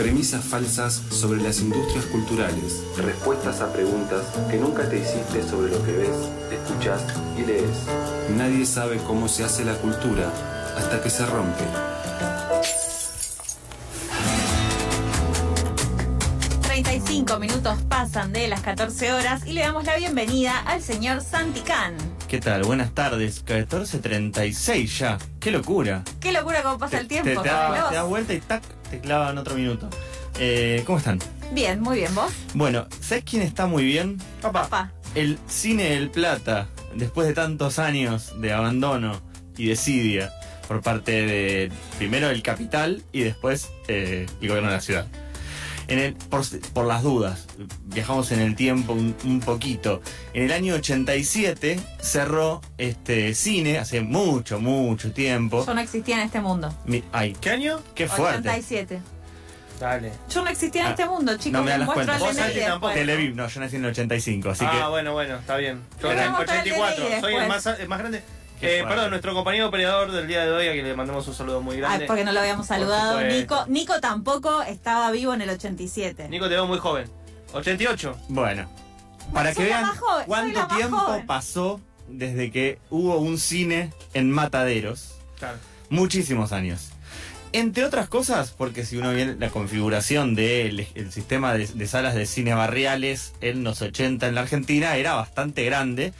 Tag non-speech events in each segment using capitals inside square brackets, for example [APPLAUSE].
Premisas falsas sobre las industrias culturales. Respuestas a preguntas que nunca te hiciste sobre lo que ves, escuchas y lees. Nadie sabe cómo se hace la cultura hasta que se rompe. 35 minutos pasan de las 14 horas y le damos la bienvenida al señor Santi Can. ¿Qué tal? Buenas tardes. 14.36 ya. ¡Qué locura! Qué locura cómo pasa el tiempo. Te, da- te das vuelta y tac, te clavan otro minuto. Eh, ¿Cómo están? Bien, muy bien, ¿vos? Bueno, ¿sabes quién está muy bien? Papá. El Cine del Plata, después de tantos años de abandono y desidia por parte de primero el capital y después eh, el gobierno de la ciudad. En el- por, por las dudas, viajamos en el tiempo un, un poquito. En el año 87 cerró este cine, hace mucho, mucho tiempo. Yo no existía en este mundo. Mi- ay, ¿Qué año? qué fuerte. 87. Dale. Yo no existía en Ah, este mundo, chicos. no me das el Vos, tampoco. Televiv, no, yo nací en el 85, así ah, que... bueno, bueno, está bien. Yo era el vamos a hablar de 84, DNI soy el más, el más grande. Eh, perdón, nuestro compañero operador del día de hoy, a quien le mandamos un saludo muy grande. Ay, porque no lo habíamos saludado. Nico, Nico tampoco estaba vivo en el 87. Nico, te veo muy joven. 88. Bueno, para que vean joven, cuánto tiempo joven. pasó desde que hubo un cine en Mataderos. Claro. Muchísimos años. Entre otras cosas, porque si uno viene la configuración del el sistema de, de salas de cine barriales en los 80 en la Argentina era bastante grande,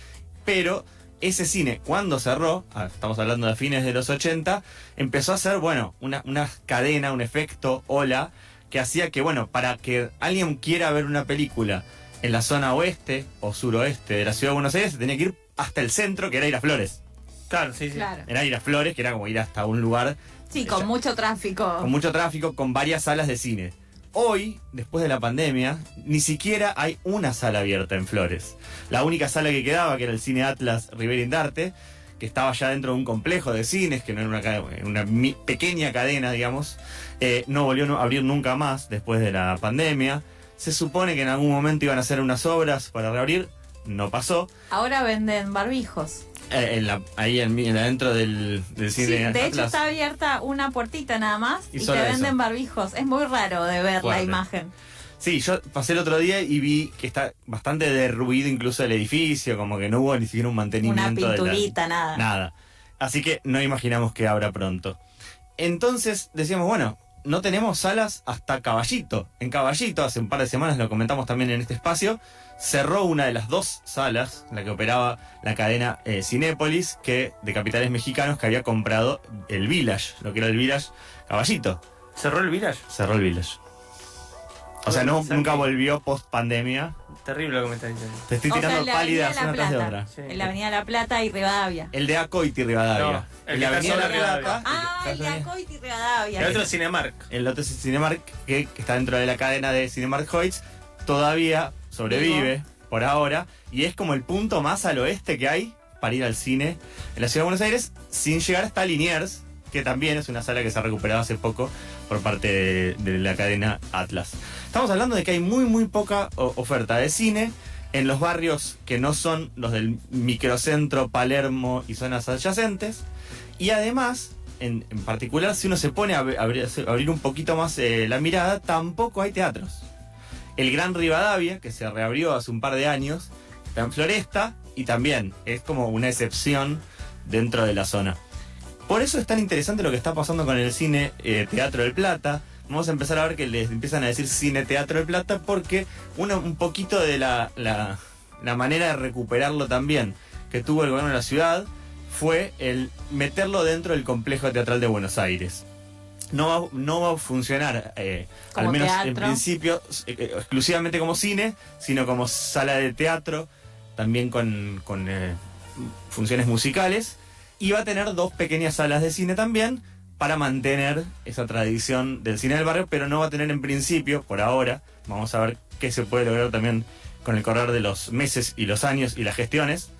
pero ese cine cuando cerró, ah, estamos hablando de fines de los 80, empezó a ser, bueno, una, una cadena, un efecto ola, que hacía que, bueno, para que alguien quiera ver una película en la zona oeste o suroeste de la ciudad de Buenos Aires, se tenía que ir hasta el centro, que era Iraflores. Claro, sí, sí. Claro. Era Iraflores, que era como ir hasta un lugar Sí, con Ya. mucho tráfico. con mucho tráfico, con varias salas de cine. Hoy, después de la pandemia, ni siquiera hay una sala abierta en Flores. La única sala que quedaba, que era el Cine Atlas Rivera Indarte, que estaba ya dentro de un complejo de cines, que no era una, una pequeña cadena, digamos, eh, no volvió a abrir nunca más después de la pandemia. Se supone que en algún momento iban a hacer unas obras para reabrir, no pasó. Ahora venden barbijos. Eh, en la- ahí en, en adentro del, del Sí, cine de hecho está abierta una puertita nada más Y y, te eso. venden barbijos. Es muy raro de ver la imagen. Sí, yo pasé el otro día y vi que está bastante derruido incluso el edificio, como que no hubo ni siquiera un Una mantenimiento. de la- pinturita, nada. Nada. Así que no imaginamos que abra pronto. Entonces decíamos, bueno, no tenemos salas hasta Caballito. En Caballito, hace un par de semanas lo comentamos también en este espacio, cerró una de las dos salas, la que operaba la cadena eh, Cinépolis, que de capitales mexicanos que había comprado el Village, lo que era el Village Caballito. ¿Cerró el Village? Cerró el Village. O sea, no, nunca volvió post pandemia. Terrible lo que me estás diciendo. Te estoy O sea, tirando en la Avenida pálidas una tras de Plata. otra. Sí. En la Avenida La Plata y Rivadavia. El de Acoiti Rivadavia. No, el en la Avenida de la Rivadavia. Plata. Ah, el de está sobre- Acoit y Rivadavia. El otro es Cinemark. El otro es Cinemark, que, que está dentro de la cadena de Cinemark Hoyts. Todavía sobrevive por ahora. Y es como el punto más al oeste que hay para ir al cine en la ciudad de Buenos Aires, sin llegar hasta Liniers, que también es una sala que se ha recuperado hace poco por parte de, de la cadena Atlas. Estamos hablando de que hay muy, muy poca oferta de cine en los barrios que no son los del microcentro, Palermo y zonas adyacentes. Y además, en, en particular, si uno se pone a abrir un poquito más eh, la mirada, tampoco hay teatros. El Gran Rivadavia, que se reabrió hace un par de años, está en Floresta y también es como una excepción dentro de la zona. Por eso es tan interesante lo que está pasando con el cine eh, Teatro del Plata. Vamos a empezar a ver que les empiezan a decir cine Teatro del Plata porque un poquito de la, la, la manera de recuperarlo también que tuvo el gobierno de la ciudad fue el meterlo dentro del complejo teatral de Buenos Aires. No va, no va a funcionar, eh, al menos en principio, eh, eh, exclusivamente como cine, sino como sala de teatro, también con, con, eh, funciones musicales. Y va a tener dos pequeñas salas de cine también para mantener esa tradición del cine del barrio, pero no va a tener en principio, por ahora, vamos a ver qué se puede lograr también con el correr de los meses y los años y las gestiones,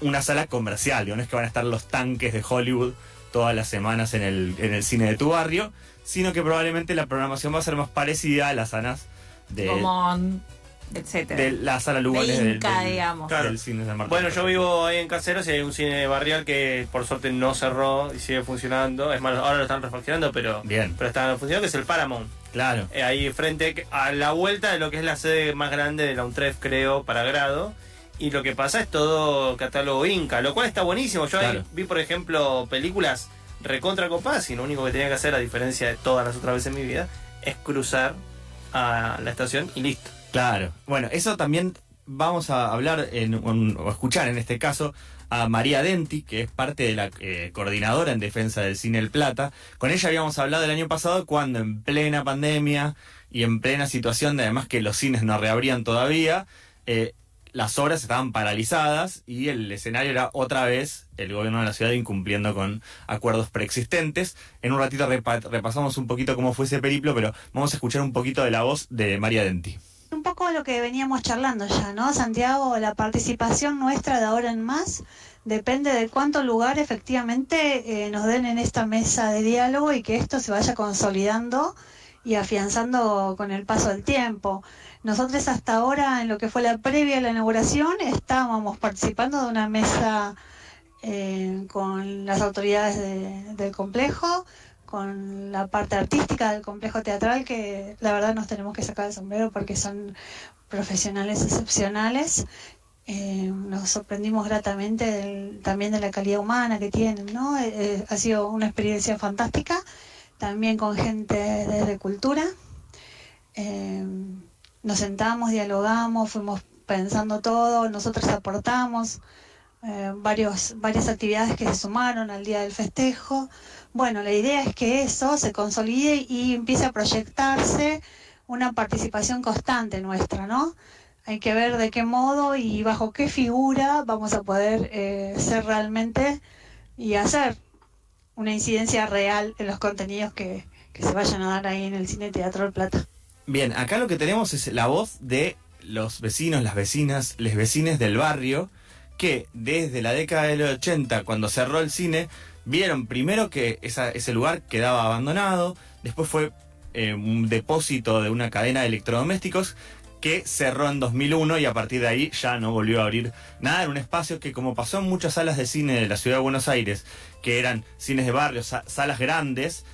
una sala comercial, digo, no es que van a estar los tanques de Hollywood todas las semanas en el, en el cine de tu barrio, sino que probablemente la programación va a ser más parecida a las salas de, Gomón, etcétera. de la sala Lugones De del, Inca, del- digamos. Claro. del cine de San Martín. Bueno, yo vivo ahí en Caseros y hay un cine barrial que por suerte no cerró y sigue funcionando. Es más, ahora lo están refaccionando, pero, Bien. pero está funcionando, que es el Paramount. Claro. eh, ahí frente a la vuelta de lo que es la sede más grande de la UNTREF, creo, para grado. Y lo que pasa es todo catálogo Inca, lo cual está buenísimo. Yo ahí Claro. vi, por ejemplo, películas recontra copadas y lo único que tenía que hacer, a diferencia de todas las otras veces en mi vida, es cruzar a la estación y listo. Claro. Bueno, eso también vamos a hablar en, un- o escuchar en este caso a María Denti, que es parte de la eh, coordinadora en defensa del cine El Plata. Con ella habíamos hablado el año pasado cuando en plena pandemia y en plena situación de además que los cines no reabrían todavía, eh, las obras estaban paralizadas y el escenario era otra vez el gobierno de la ciudad incumpliendo con acuerdos preexistentes. En un ratito repa- repasamos un poquito cómo fue ese periplo, pero vamos a escuchar un poquito de la voz de María Denti. Un poco lo que veníamos charlando ya, ¿no? Santiago, la participación nuestra de ahora en más depende de cuánto lugar efectivamente eh, nos den en esta mesa de diálogo y que esto se vaya consolidando y afianzando con el paso del tiempo. Nosotros hasta ahora, en lo que fue la previa a la inauguración, estábamos participando de una mesa eh, con las autoridades de- del complejo, con la parte artística del complejo teatral, que la verdad nos tenemos que sacar el sombrero porque son profesionales excepcionales. Eh, nos sorprendimos gratamente del- también de la calidad humana que tienen, ¿no? Eh, eh, ha sido una experiencia fantástica, también con gente desde cultura. Eh, nos sentamos, dialogamos, fuimos pensando todo, nosotros aportamos eh, varios, varias actividades que se sumaron al día del festejo. Bueno, la idea es que eso se consolide y empiece a proyectarse una participación constante nuestra, ¿no? Hay que ver de qué modo y bajo qué figura vamos a poder eh, ser realmente y hacer una incidencia real en los contenidos que, que se vayan a dar ahí en el Cine Teatro del Plata. Bien, acá lo que tenemos es la voz de los vecinos, las vecinas, les vecines del barrio, que desde la década del 80, cuando cerró el cine, vieron primero que ese lugar quedaba abandonado, después fue eh, un depósito de una cadena de electrodomésticos que cerró en 2001 y a partir de ahí ya no volvió a abrir nada. Era un espacio que, como pasó en muchas salas de cine de la ciudad de Buenos Aires, que eran cines de barrio, sa- salas grandes,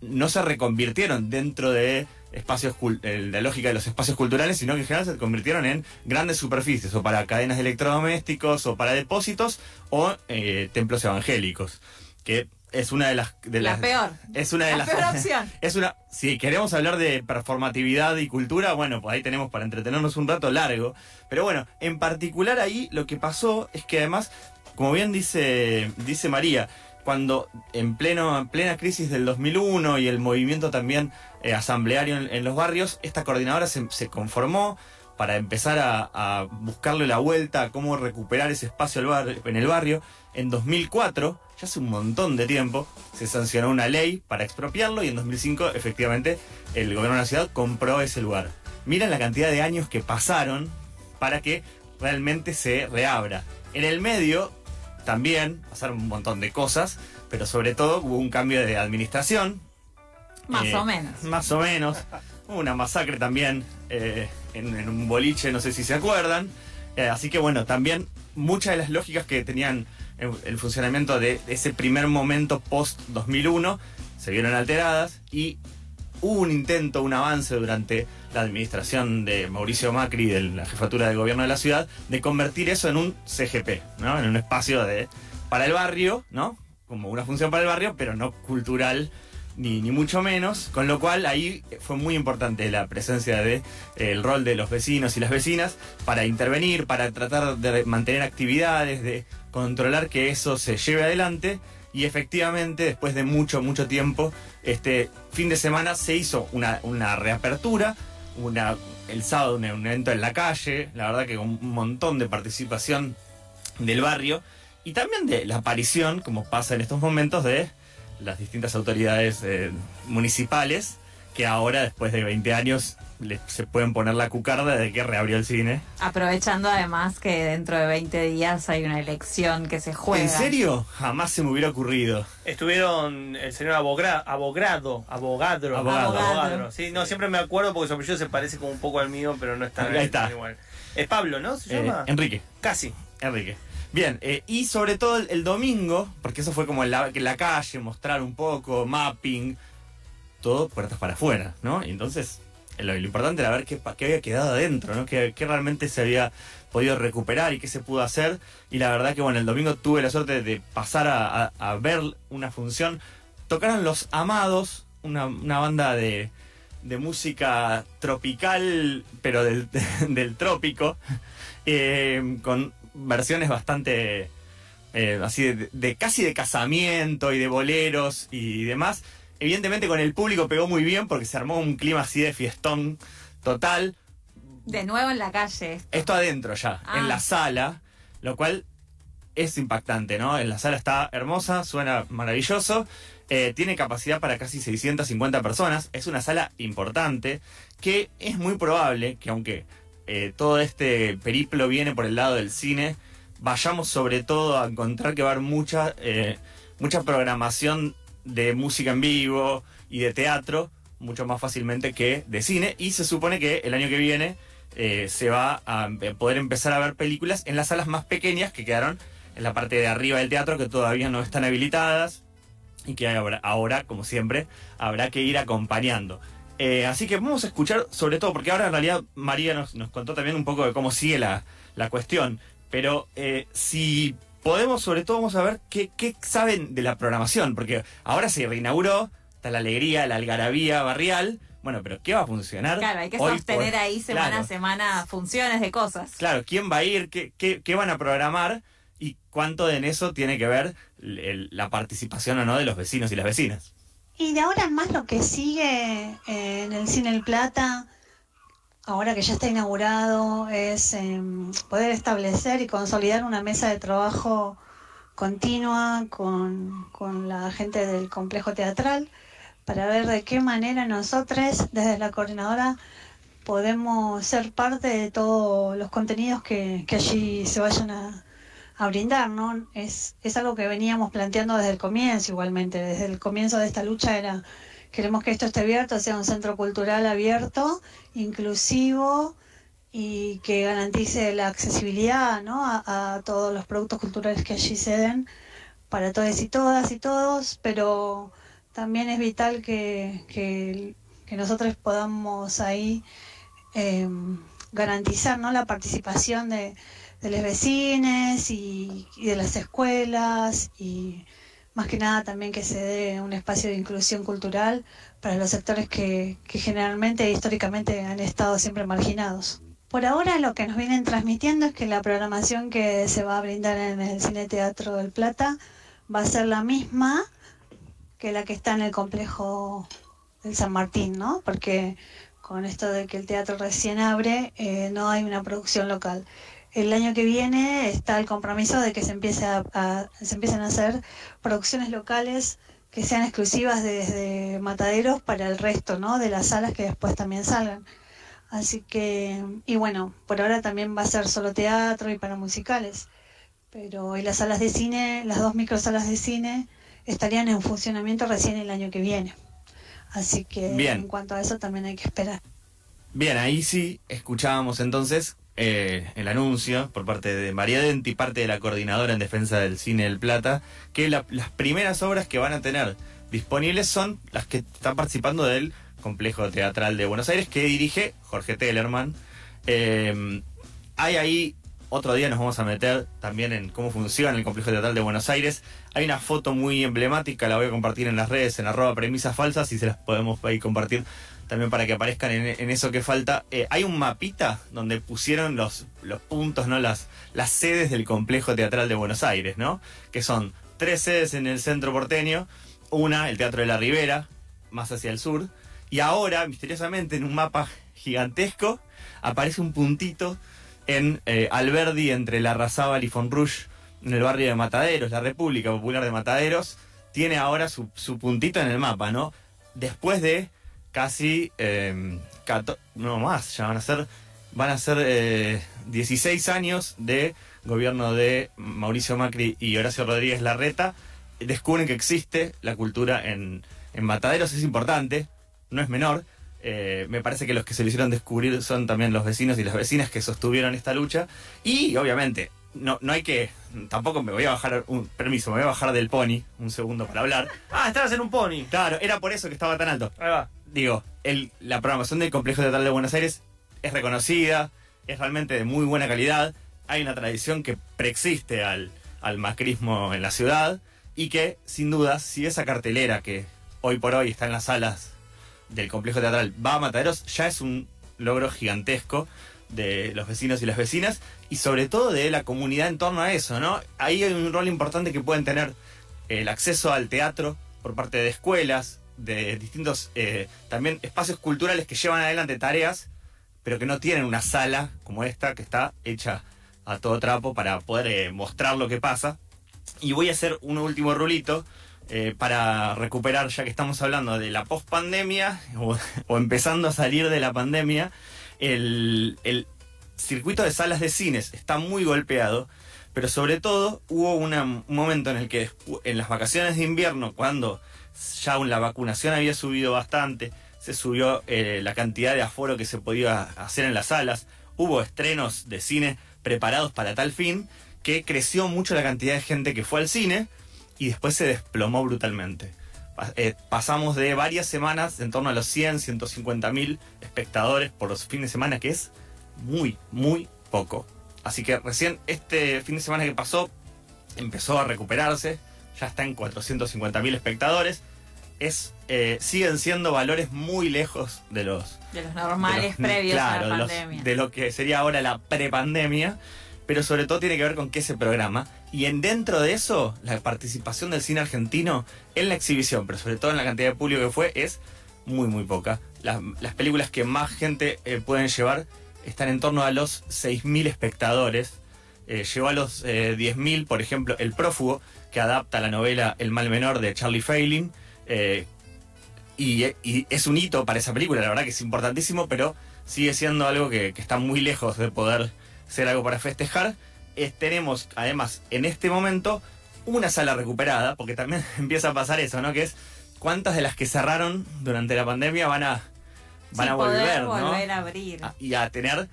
no se reconvirtieron dentro de espacios eh, la lógica de los espacios culturales, sino que en general se convirtieron en grandes superficies, o para cadenas de electrodomésticos, o para depósitos, o eh, templos evangélicos, que es una de las... De La las- peor. Es una de La las... peor [LAUGHS] opción. Es una, si queremos hablar de performatividad y cultura, bueno, pues ahí tenemos para entretenernos un rato largo. Pero bueno, en particular ahí lo que pasó es que además, como bien dice, dice María, cuando en plena crisis del 2001 y el movimiento también eh, asambleario en, los barrios, esta coordinadora se, conformó para empezar a, buscarle la vuelta a cómo recuperar ese espacio en el barrio. En 2004, ya hace un montón de tiempo, se sancionó una ley para expropiarlo y en 2005 efectivamente el gobierno de la ciudad compró ese lugar. Miren la cantidad de años que pasaron para que realmente se reabra. En el medio también pasaron un montón de cosas, pero sobre todo hubo un cambio de administración, Más Eh, o menos. más o menos. [LAUGHS] Hubo una masacre también eh, en, en un boliche, no sé si se acuerdan. Eh, así que bueno, también muchas de las lógicas que tenían el, el funcionamiento de ese primer momento post 2001 se vieron alteradas y hubo un intento, un avance durante la administración de Mauricio Macri, de la jefatura del gobierno de la ciudad, de convertir eso en un CGP, ¿no? En un espacio de para el barrio, ¿no? Como una función para el barrio, pero no cultural ni, ni mucho menos, con lo cual ahí fue muy importante la presencia de eh, el rol de los vecinos y las vecinas para intervenir, para tratar de mantener actividades, de controlar que eso se lleve adelante y efectivamente después de mucho, mucho tiempo, este fin de semana se hizo una, una reapertura, una, el sábado un, evento en la calle, la verdad que un montón de participación del barrio y también de la aparición, como pasa en estos momentos, de las distintas autoridades eh, municipales que ahora, después de 20 años, se pueden poner la cucarda de que reabrió el cine. Aprovechando además que dentro de 20 días hay una elección que se juega. ¿En serio? Jamás se me hubiera ocurrido. Estuvieron el señor abogra, abogrado, abogadro, Abogado. Abogado. Sí, no, siempre me acuerdo porque su apellido se parece como un poco al mío, pero no está Ahí está. igual. Es Pablo, ¿no? ¿Se Eh, llama? Enrique. Casi. Enrique. Bien, eh, y sobre todo el, el domingo, porque eso fue como en la, en la calle, mostrar un poco, mapping. todo puertas para afuera, ¿no? Y entonces lo, lo importante era ver qué, había quedado adentro, ¿no? Qué, realmente se había podido recuperar y qué se pudo hacer. Y la verdad que, bueno, el domingo tuve la suerte de pasar a, ver una función. Tocaron Los Amados, una, banda de, de música tropical, pero del, [LAUGHS] del trópico, eh, con versiones bastante eh, así de, de- casi de casamiento y de boleros y demás. Evidentemente con el público pegó muy bien porque se armó un clima así de fiestón total. De nuevo en la calle. Esto adentro ya, Ah. en la sala, lo cual es impactante, ¿no? En la sala está hermosa, suena maravilloso, eh, tiene capacidad para casi 650 personas, es una sala importante que es muy probable que aunque eh, todo este periplo viene por el lado del cine, vayamos sobre todo a encontrar que va a haber mucha, eh, mucha programación de música en vivo y de teatro, mucho más fácilmente que de cine, y se supone que el año que viene eh, se va a eh, poder empezar a ver películas en las salas más pequeñas que quedaron en la parte de arriba del teatro que todavía no están habilitadas y que ahora, ahora como siempre, habrá que ir acompañando. Eh, así que vamos a escuchar sobre todo, porque ahora en realidad María nos, nos contó también un poco de cómo sigue la, la cuestión, pero eh, si podemos, sobre todo vamos a ver qué, qué saben de la programación, porque ahora se reinauguró, está la alegría, la algarabía barrial, bueno, pero ¿qué va a funcionar? Claro, hay que hoy sostener por- ahí semana Claro. a semana funciones de cosas. Claro, quién va a ir, qué, qué, qué van a programar y cuánto en eso tiene que ver el- la participación o no de los vecinos y las vecinas. Y de ahora en más lo que sigue eh, en el Cine El Plata, ahora que ya está inaugurado, es em, poder establecer y consolidar una mesa de trabajo continua con, con la gente del complejo teatral para ver de qué manera nosotros desde la coordinadora podemos ser parte de todos los contenidos que, que allí se vayan a, a brindar, ¿no? Es, es algo que veníamos planteando desde el comienzo igualmente, desde el comienzo de esta lucha era, queremos que esto esté abierto, sea un centro cultural abierto, inclusivo y que garantice la accesibilidad. A, todos los productos culturales que allí se den para todos y todas y todos, pero también es vital que, que, nosotros podamos ahí eh, garantizar la participación de, de los vecinos y, y de las escuelas y más que nada también que se dé un espacio de inclusión cultural para los sectores que, generalmente e históricamente han estado siempre marginados. Por ahora lo que nos vienen transmitiendo es que la programación que se va a brindar en el Cine Teatro del Plata va a ser la misma que la que está en el complejo del San Martín, ¿no? Porque con esto de que el teatro recién abre, eh, no hay una producción local. El año que viene está el compromiso de que se empiece a, a- se empiecen a hacer producciones locales que sean exclusivas desde Mataderos para el resto, ¿no? De las salas que después también salgan. Así que, y bueno, por ahora también va a ser solo teatro y para musicales. Pero y las salas de cine, las dos microsalas de cine, estarían en funcionamiento recién el año que viene. Así que Bien. en cuanto a eso también hay que esperar. Bien, ahí sí escuchábamos entonces eh, el anuncio por parte de María Denti, parte de la coordinadora en defensa del cine del Plata, que la- las primeras obras que van a tener disponibles son las que están participando del complejo teatral de Buenos Aires que dirige Jorge Tellerman. Eh, hay ahí, otro día nos vamos a meter también en cómo funciona el complejo teatral de Buenos Aires. Hay una foto muy emblemática, la voy a compartir en las redes, en arroba premisas falsas y se las podemos ahí compartir también para que aparezcan en, eso que falta. Eh, hay un mapita donde pusieron los, los puntos, ¿no? Las, las sedes del complejo teatral de Buenos Aires, ¿no? Que son tres sedes en el centro porteño, una, el Teatro de la Ribera, más hacia el sur, y ahora, misteriosamente, en un mapa gigantesco, aparece un puntito en eh, Alberdi entre la Razábal y Fonrush, en el barrio de Mataderos, la República Popular de Mataderos, tiene ahora su, su puntito en el mapa, ¿no? Después de casi, eh, cato- no más, ya van a ser, van a ser eh, 16 años de gobierno de Mauricio Macri y Horacio Rodríguez Larreta, descubren que existe la cultura en, en Mataderos, es importante, no es menor. Eh, me parece que los que se lo hicieron descubrir son también los vecinos y las vecinas que sostuvieron esta lucha. Y obviamente, no, no hay que. Tampoco me voy a bajar. Un, permiso, me voy a bajar del pony un segundo para hablar. Ah, estabas en un pony. Claro, era por eso que estaba tan alto. Ahí va. Digo, el, la programación del Complejo Teatral de Buenos Aires es reconocida, es realmente de muy buena calidad. Hay una tradición que preexiste al, al macrismo en la ciudad y que, sin duda, si esa cartelera que hoy por hoy está en las salas del complejo teatral va a Mataderos, ya es un logro gigantesco de los vecinos y las vecinas y sobre todo de la comunidad en torno a eso, ¿no? Ahí hay un rol importante que pueden tener el acceso al teatro por parte de escuelas, de distintos eh, también espacios culturales que llevan adelante tareas, pero que no tienen una sala como esta que está hecha a todo trapo para poder eh, mostrar lo que pasa. Y voy a hacer un último rulito eh, para recuperar, ya que estamos hablando de la pospandemia [LAUGHS] o, o empezando a salir de la pandemia, el, el circuito de salas de cines está muy golpeado, pero sobre todo hubo un momento en el que en las vacaciones de invierno, cuando ya la vacunación había subido bastante, se subió eh, la cantidad de aforo que se podía hacer en las salas, hubo estrenos de cine preparados para tal fin, que creció mucho la cantidad de gente que fue al cine y después se desplomó brutalmente. Eh, pasamos de varias semanas en torno a los 100, 150 mil espectadores por los fines de semana, que es muy, muy poco. Así que recién este fin de semana que pasó empezó a recuperarse, ya está en 450 mil espectadores. Es, eh, siguen siendo valores muy lejos de los De los normales de los- previos claro, a la de los- pandemia. de lo que sería ahora la prepandemia, pero sobre todo tiene que ver con qué se programa. Y en dentro de eso, la participación del cine argentino en la exhibición, pero sobre todo en la cantidad de público que fue, es muy, muy poca. Las, las películas que más gente eh, pueden llevar están en torno a los 6.000 espectadores. Eh, llegó a los eh, 10.000, por ejemplo, El Prófugo, que adapta la novela El Mal Menor de Charlie Failing. eh, y, y es un hito para esa película, la verdad que es importantísimo, pero sigue siendo algo que, que está muy lejos de poder ser algo para festejar. Tenemos, además, en este momento, una sala recuperada, porque también [LAUGHS] empieza a pasar eso, ¿no? Que es cuántas de las que cerraron durante la pandemia van a, van Sí, a poder volver, a abrir. a- y a tener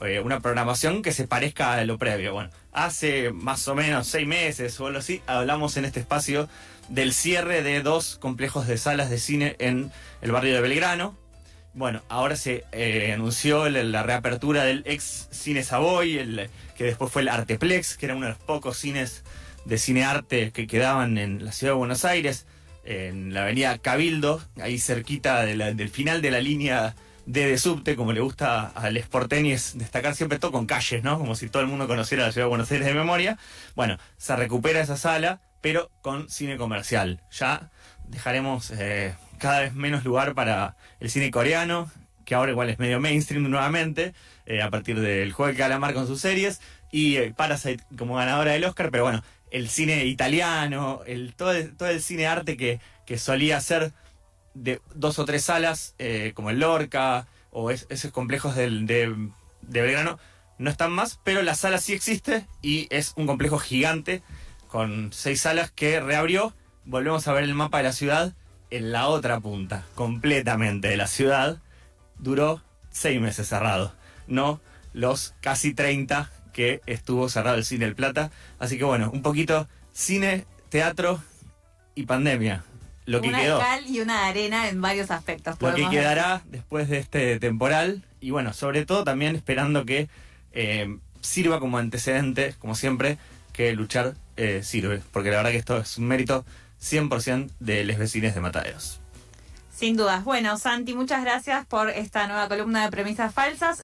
eh, una programación que se parezca a lo previo. Bueno, hace más o menos seis meses o algo así, hablamos en este espacio del cierre de dos complejos de salas de cine en el barrio de Belgrano. Bueno, ahora se eh, anunció la reapertura del ex Cine Savoy, el, que después fue el Arteplex, que era uno de los pocos cines de cine arte que quedaban en la ciudad de Buenos Aires, en la avenida Cabildo, ahí cerquita de la- del final de la línea D de subte, como le gusta a Les Porteñes destacar siempre todo con calles, ¿no? Como si todo el mundo conociera la ciudad de Buenos Aires de memoria. Bueno, se recupera esa sala, pero con cine comercial. Ya dejaremos eh, cada vez menos lugar para el cine coreano, que ahora igual es medio mainstream nuevamente, eh, a partir del juego de calamar con sus series, y eh, Parasite como ganadora del Oscar, pero bueno, el cine italiano, el, todo, el, todo el cine arte que, que solía ser de dos o tres salas, eh, como el Lorca, o es- esos complejos del, de, de Belgrano, no están más, pero la sala sí existe y es un complejo gigante con seis salas que reabrió. Volvemos a ver el mapa de la ciudad en la otra punta, completamente de la ciudad. Duró seis meses cerrado, no los casi 30 que estuvo cerrado el Cine El Plata. Así que bueno, un poquito cine, teatro y pandemia. Lo que una quedó. cal y una arena en varios aspectos. Lo que quedará después de este temporal. Y bueno, sobre todo también esperando que eh, sirva como antecedente, como siempre, que luchar eh, sirve. Porque la verdad que esto es un mérito 100% de los vecinos de Mataderos. Sin dudas. Bueno, Santi, muchas gracias por esta nueva columna de premisas falsas.